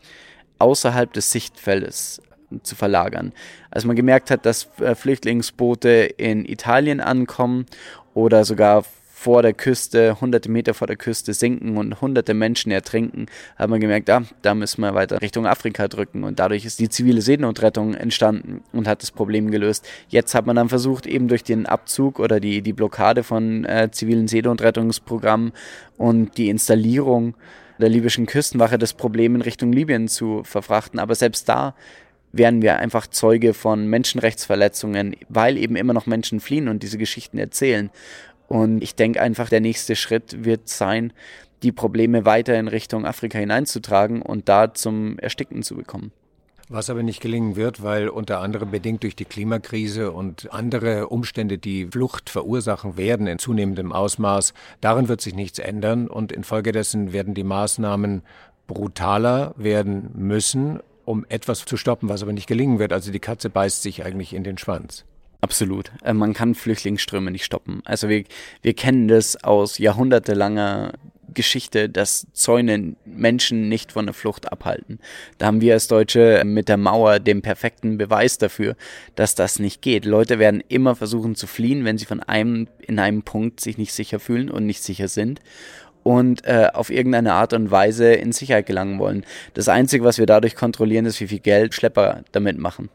Speaker 4: außerhalb des Sichtfeldes zu verlagern. Als man gemerkt hat, dass äh, Flüchtlingsboote in Italien ankommen oder sogar vor der Küste, hunderte Meter vor der Küste sinken und hunderte Menschen ertrinken, hat man gemerkt, ah, da müssen wir weiter Richtung Afrika drücken. Und dadurch ist die zivile Seenotrettung entstanden und hat das Problem gelöst. Jetzt hat man dann versucht, eben durch den Abzug oder die, die Blockade von äh, zivilen Seenotrettungsprogrammen und die Installierung der libyschen Küstenwache das Problem in Richtung Libyen zu verfrachten. Aber selbst da werden wir einfach Zeuge von Menschenrechtsverletzungen, weil eben immer noch Menschen fliehen und diese Geschichten erzählen. Und ich denke einfach, der nächste Schritt wird sein, die Probleme weiter in Richtung Afrika hineinzutragen und da zum Ersticken zu bekommen.
Speaker 1: Was aber nicht gelingen wird, weil unter anderem bedingt durch die Klimakrise und andere Umstände, die Flucht verursachen werden in zunehmendem Ausmaß, darin wird sich nichts ändern und infolgedessen werden die Maßnahmen brutaler werden müssen, um etwas zu stoppen, was aber nicht gelingen wird. Also die Katze beißt sich eigentlich in den Schwanz.
Speaker 4: Absolut. Äh, man kann Flüchtlingsströme nicht stoppen. Also wir, wir kennen das aus jahrhundertelanger Geschichte, dass Zäune Menschen nicht von der Flucht abhalten. Da haben wir als Deutsche mit der Mauer den perfekten Beweis dafür, dass das nicht geht. Leute werden immer versuchen zu fliehen, wenn sie von einem in einem Punkt sich nicht sicher fühlen und nicht sicher sind und äh, auf irgendeine Art und Weise in Sicherheit gelangen wollen. Das Einzige, was wir dadurch kontrollieren, ist, wie viel Geld Schlepper damit machen.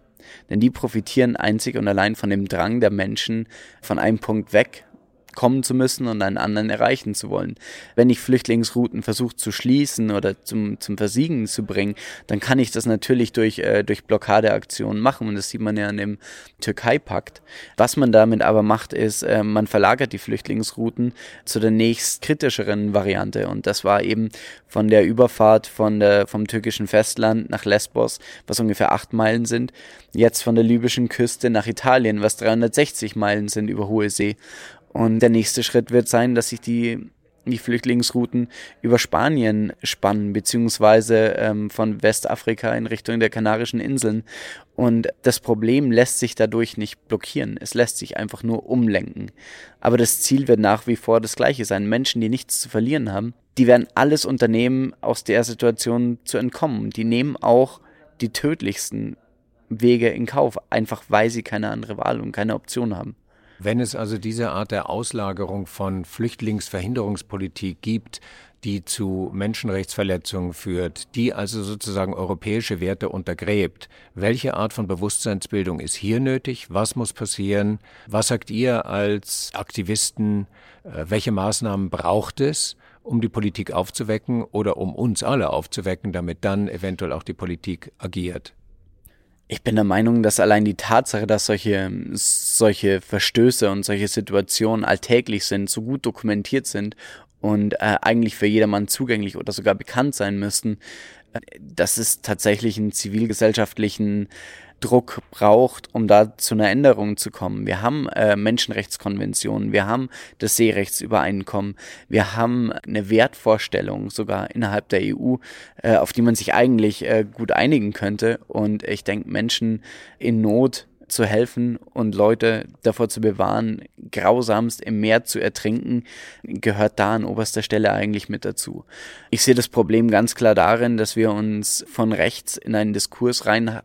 Speaker 4: Denn die profitieren einzig und allein von dem Drang der Menschen von einem Punkt weg kommen zu müssen und einen anderen erreichen zu wollen. Wenn ich Flüchtlingsrouten versuche zu schließen oder zum, zum Versiegen zu bringen, dann kann ich das natürlich durch, äh, durch Blockadeaktionen machen und das sieht man ja an dem Türkei-Pakt. Was man damit aber macht, ist, äh, man verlagert die Flüchtlingsrouten zu der nächst kritischeren Variante und das war eben von der Überfahrt von der, vom türkischen Festland nach Lesbos, was ungefähr acht Meilen sind, jetzt von der libyschen Küste nach Italien, was 360 Meilen sind über hohe See. Und der nächste Schritt wird sein, dass sich die, die Flüchtlingsrouten über Spanien spannen, beziehungsweise ähm, von Westafrika in Richtung der Kanarischen Inseln. Und das Problem lässt sich dadurch nicht blockieren. Es lässt sich einfach nur umlenken. Aber das Ziel wird nach wie vor das gleiche sein. Menschen, die nichts zu verlieren haben, die werden alles unternehmen, aus der Situation zu entkommen. Die nehmen auch die tödlichsten Wege in Kauf, einfach weil sie keine andere Wahl und keine Option haben.
Speaker 1: Wenn es also diese Art der Auslagerung von Flüchtlingsverhinderungspolitik gibt, die zu Menschenrechtsverletzungen führt, die also sozusagen europäische Werte untergräbt. Welche Art von Bewusstseinsbildung ist hier nötig? Was muss passieren? Was sagt ihr als Aktivisten? Äh, welche Maßnahmen braucht es, um die Politik aufzuwecken oder um uns alle aufzuwecken, damit dann eventuell auch die Politik agiert?
Speaker 4: Ich bin der Meinung, dass allein die Tatsache, dass solche, solche Verstöße und solche Situationen alltäglich sind, so gut dokumentiert sind und äh, eigentlich für jedermann zugänglich oder sogar bekannt sein müssten, dass es tatsächlich einen zivilgesellschaftlichen Druck braucht, um da zu einer Änderung zu kommen. Wir haben äh, Menschenrechtskonventionen, wir haben das Seerechtsübereinkommen, wir haben eine Wertvorstellung sogar innerhalb der EU, äh, auf die man sich eigentlich äh, gut einigen könnte. Und ich denke, Menschen in Not zu helfen und Leute davor zu bewahren, grausamst im Meer zu ertrinken, gehört da an oberster Stelle eigentlich mit dazu. Ich sehe das Problem ganz klar darin, dass wir uns von rechts in einen Diskurs rein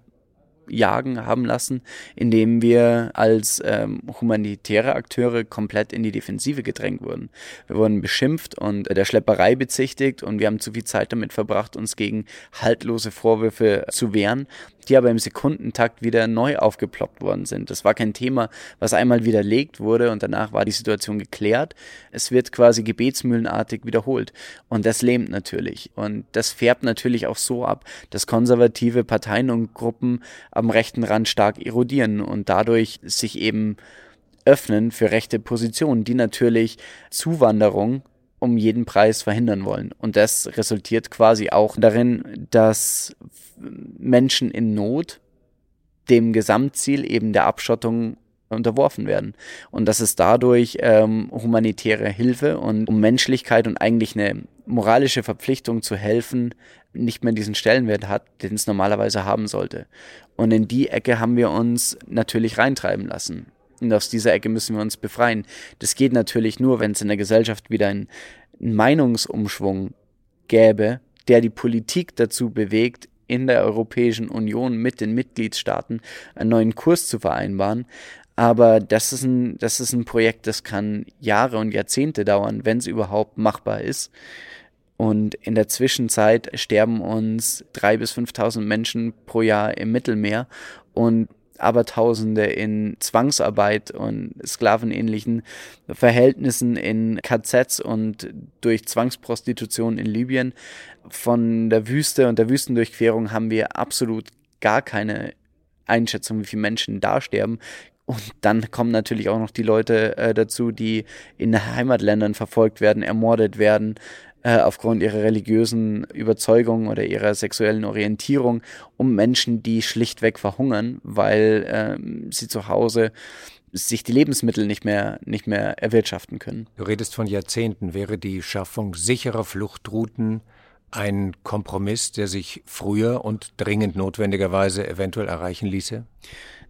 Speaker 4: jagen haben lassen, indem wir als ähm, humanitäre Akteure komplett in die Defensive gedrängt wurden. Wir wurden beschimpft und der Schlepperei bezichtigt und wir haben zu viel Zeit damit verbracht, uns gegen haltlose Vorwürfe zu wehren die aber im Sekundentakt wieder neu aufgeploppt worden sind. Das war kein Thema, was einmal widerlegt wurde und danach war die Situation geklärt. Es wird quasi gebetsmühlenartig wiederholt. Und das lähmt natürlich. Und das färbt natürlich auch so ab, dass konservative Parteien und Gruppen am rechten Rand stark erodieren und dadurch sich eben öffnen für rechte Positionen, die natürlich Zuwanderung um jeden Preis verhindern wollen. Und das resultiert quasi auch darin, dass Menschen in Not dem Gesamtziel eben der Abschottung unterworfen werden. Und dass es dadurch ähm, humanitäre Hilfe und um Menschlichkeit und eigentlich eine moralische Verpflichtung zu helfen, nicht mehr diesen Stellenwert hat, den es normalerweise haben sollte. Und in die Ecke haben wir uns natürlich reintreiben lassen. Und aus dieser Ecke müssen wir uns befreien. Das geht natürlich nur, wenn es in der Gesellschaft wieder einen, einen Meinungsumschwung gäbe, der die Politik dazu bewegt, in der Europäischen Union mit den Mitgliedstaaten einen neuen Kurs zu vereinbaren. Aber das ist ein, das ist ein Projekt, das kann Jahre und Jahrzehnte dauern, wenn es überhaupt machbar ist. Und in der Zwischenzeit sterben uns drei bis 5.000 Menschen pro Jahr im Mittelmeer. Und Abertausende in Zwangsarbeit und sklavenähnlichen Verhältnissen in KZs und durch Zwangsprostitution in Libyen. Von der Wüste und der Wüstendurchquerung haben wir absolut gar keine Einschätzung, wie viele Menschen da sterben. Und dann kommen natürlich auch noch die Leute äh, dazu, die in Heimatländern verfolgt werden, ermordet werden, äh, aufgrund ihrer religiösen Überzeugung oder ihrer sexuellen Orientierung um Menschen, die schlichtweg verhungern, weil äh, sie zu Hause sich die Lebensmittel nicht mehr, nicht mehr erwirtschaften können.
Speaker 1: Du redest von Jahrzehnten. Wäre die Schaffung sicherer Fluchtrouten ein Kompromiss, der sich früher und dringend notwendigerweise eventuell erreichen ließe?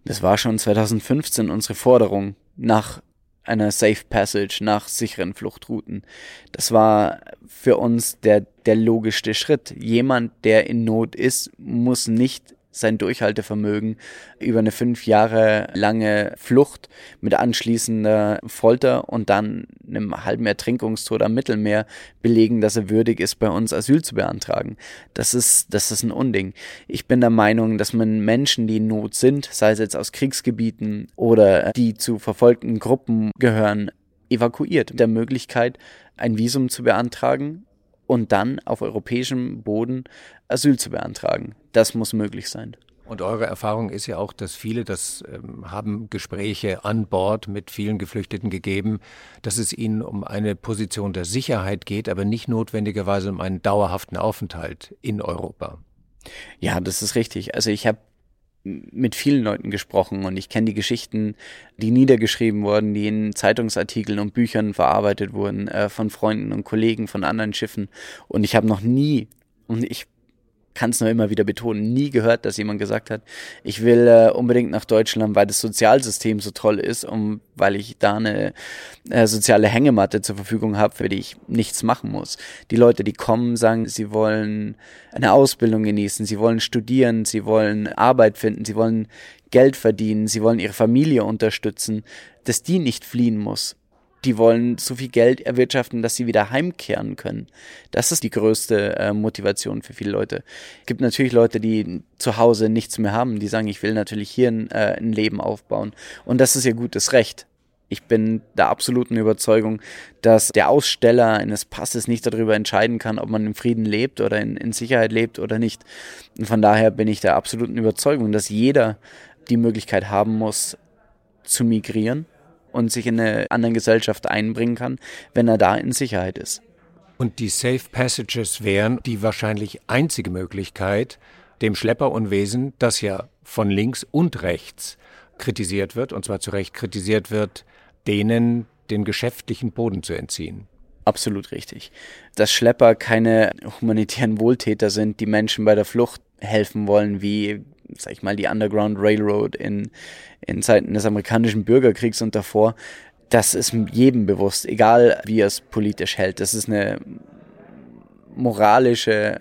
Speaker 4: Das war schon 2015 unsere Forderung nach einer Safe Passage nach sicheren Fluchtrouten. Das war für uns der, der logischste Schritt. Jemand, der in Not ist, muss nicht sein Durchhaltevermögen über eine fünf Jahre lange Flucht mit anschließender Folter und dann einem halben Ertrinkungstod am Mittelmeer belegen, dass er würdig ist, bei uns Asyl zu beantragen. Das ist, das ist ein Unding. Ich bin der Meinung, dass man Menschen, die in Not sind, sei es jetzt aus Kriegsgebieten oder die zu verfolgten Gruppen gehören, evakuiert. Der Möglichkeit, ein Visum zu beantragen und dann auf europäischem Boden Asyl zu beantragen. Das muss möglich sein.
Speaker 1: Und eure Erfahrung ist ja auch, dass viele, das ähm, haben Gespräche an Bord mit vielen Geflüchteten gegeben, dass es ihnen um eine Position der Sicherheit geht, aber nicht notwendigerweise um einen dauerhaften Aufenthalt in Europa.
Speaker 4: Ja, das ist richtig. Also ich habe mit vielen Leuten gesprochen und ich kenne die Geschichten, die niedergeschrieben wurden, die in Zeitungsartikeln und Büchern verarbeitet wurden, äh, von Freunden und Kollegen von anderen Schiffen. Und ich habe noch nie, und ich kann es nur immer wieder betonen, nie gehört, dass jemand gesagt hat, ich will äh, unbedingt nach Deutschland, weil das Sozialsystem so toll ist und weil ich da eine äh, soziale Hängematte zur Verfügung habe, für die ich nichts machen muss. Die Leute, die kommen, sagen, sie wollen eine Ausbildung genießen, sie wollen studieren, sie wollen Arbeit finden, sie wollen Geld verdienen, sie wollen ihre Familie unterstützen, dass die nicht fliehen muss die wollen so viel Geld erwirtschaften, dass sie wieder heimkehren können. Das ist die größte äh, Motivation für viele Leute. Es gibt natürlich Leute, die zu Hause nichts mehr haben, die sagen, ich will natürlich hier ein, äh, ein Leben aufbauen. Und das ist ihr gutes Recht. Ich bin der absoluten Überzeugung, dass der Aussteller eines Passes nicht darüber entscheiden kann, ob man in Frieden lebt oder in, in Sicherheit lebt oder nicht. Und von daher bin ich der absoluten Überzeugung, dass jeder die Möglichkeit haben muss, zu migrieren und sich in eine andere Gesellschaft einbringen kann, wenn er da in Sicherheit ist.
Speaker 1: Und die Safe Passages wären die wahrscheinlich einzige Möglichkeit, dem Schlepperunwesen, das ja von links und rechts kritisiert wird, und zwar zu Recht kritisiert wird, denen den geschäftlichen Boden zu entziehen.
Speaker 4: Absolut richtig. Dass Schlepper keine humanitären Wohltäter sind, die Menschen bei der Flucht helfen wollen, wie, sag ich mal, die Underground Railroad in, in Zeiten des amerikanischen Bürgerkriegs und davor, das ist jedem bewusst, egal wie er es politisch hält. Das ist eine moralische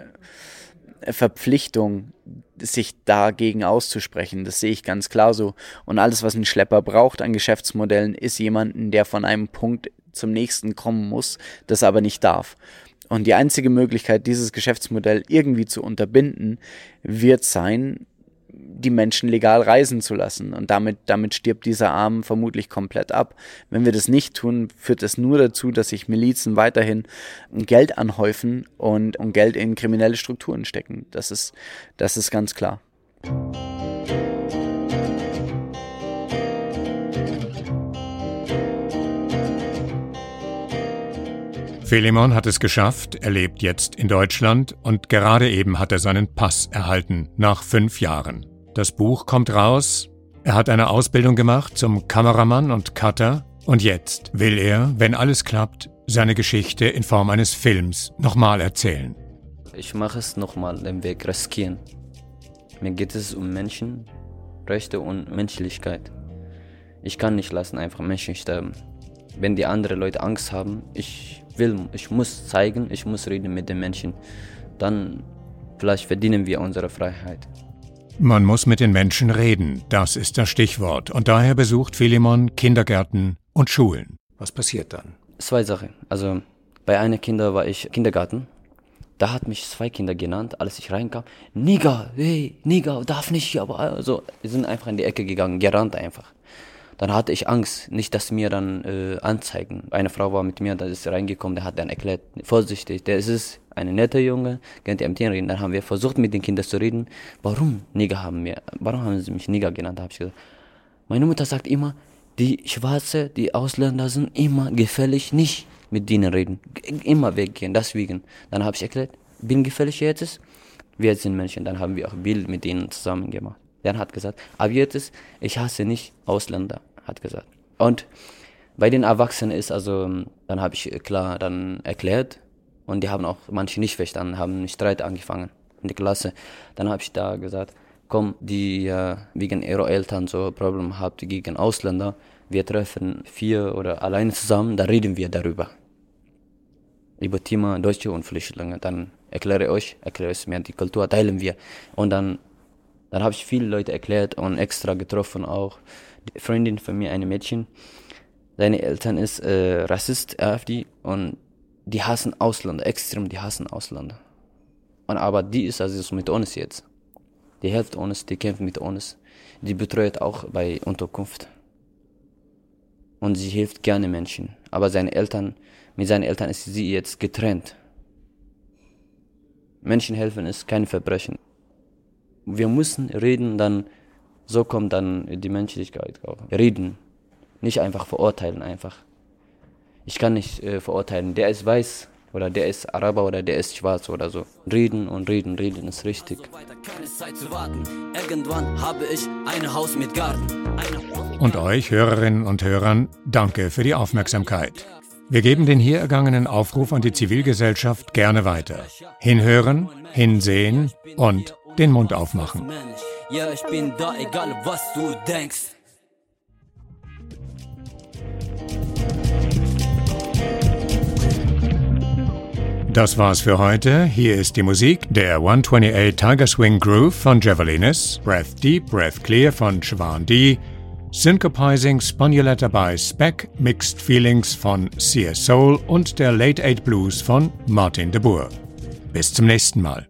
Speaker 4: Verpflichtung, sich dagegen auszusprechen. Das sehe ich ganz klar so. Und alles, was ein Schlepper braucht an Geschäftsmodellen, ist jemanden, der von einem Punkt zum nächsten kommen muss, das aber nicht darf. Und die einzige Möglichkeit, dieses Geschäftsmodell irgendwie zu unterbinden, wird sein, die Menschen legal reisen zu lassen. Und damit, damit stirbt dieser Arm vermutlich komplett ab. Wenn wir das nicht tun, führt es nur dazu, dass sich Milizen weiterhin Geld anhäufen und, und Geld in kriminelle Strukturen stecken. Das ist, das ist ganz klar.
Speaker 1: Philemon hat es geschafft, er lebt jetzt in Deutschland und gerade eben hat er seinen Pass erhalten, nach fünf Jahren. Das Buch kommt raus, er hat eine Ausbildung gemacht zum Kameramann und Cutter und jetzt will er, wenn alles klappt, seine Geschichte in Form eines Films nochmal erzählen.
Speaker 2: Ich mache es nochmal, den Weg riskieren. Mir geht es um Menschenrechte und Menschlichkeit. Ich kann nicht lassen, einfach Menschen sterben. Wenn die anderen Leute Angst haben, ich will, ich muss zeigen, ich muss reden mit den Menschen. Dann vielleicht verdienen wir unsere Freiheit.
Speaker 1: Man muss mit den Menschen reden, das ist das Stichwort. Und daher besucht Philemon Kindergärten und Schulen. Was passiert dann?
Speaker 2: Zwei Sachen. Also bei einem Kinder war ich Kindergarten. Da hat mich zwei Kinder genannt, als ich reinkam. Nigger, hey, Nigger, darf nicht hier, aber also, wir sind einfach in die Ecke gegangen, gerannt einfach dann hatte ich Angst, nicht, dass mir dann äh, anzeigen. Eine Frau war mit mir, da ist reingekommen, der hat dann erklärt, vorsichtig, der ist ein netter Junge, könnt ihr mit reden. Dann haben wir versucht, mit den Kindern zu reden. Warum Nigger haben wir, warum haben sie mich Nigger genannt, habe ich gesagt. Meine Mutter sagt immer, die Schwarze, die Ausländer sind immer gefällig, nicht mit denen reden. Immer weggehen, deswegen. Dann habe ich erklärt, bin gefällig jetzt, wir sind Menschen. Dann haben wir auch Bild mit denen zusammen gemacht. Dann hat gesagt, ab jetzt, ich hasse nicht Ausländer hat gesagt. Und bei den Erwachsenen ist also, dann habe ich klar dann erklärt und die haben auch manche nicht verstanden, haben einen Streit angefangen in der Klasse. Dann habe ich da gesagt, komm, die äh, wegen ihrer Eltern so Probleme habt gegen Ausländer, wir treffen vier oder alleine zusammen, da reden wir darüber. Über Thema Deutsche und Flüchtlinge. Dann erkläre ich euch, erkläre ich mir die Kultur, teilen wir. Und dann, dann habe ich viele Leute erklärt und extra getroffen auch. Freundin von mir, eine Mädchen, seine Eltern ist äh, Rassist, AfD, und die hassen Ausländer, extrem, die hassen Ausländer. Und aber die ist also mit uns jetzt. Die hilft uns, die kämpft mit uns. Die betreut auch bei Unterkunft. Und sie hilft gerne Menschen. Aber seine Eltern, mit seinen Eltern ist sie jetzt getrennt. Menschen helfen ist kein Verbrechen. Wir müssen reden, dann so kommt dann die Menschlichkeit. Reden, nicht einfach verurteilen einfach. Ich kann nicht äh, verurteilen, der ist weiß oder der ist Araber oder der ist schwarz oder so. Reden und reden, reden ist richtig.
Speaker 1: Irgendwann habe ich ein Haus mit Garten. Und euch, Hörerinnen und Hörern, danke für die Aufmerksamkeit. Wir geben den hier ergangenen Aufruf an die Zivilgesellschaft gerne weiter. Hinhören, hinsehen und den Mund aufmachen. Ja, ich bin da, egal was du denkst. Das war's für heute. Hier ist die Musik der 128 Tiger Swing Groove von Javelinis, Breath Deep, Breath Clear von Siobhan D, Syncopizing Sponuletta by Speck, Mixed Feelings von Sear Soul und der Late Eight Blues von Martin de Boer. Bis zum nächsten Mal.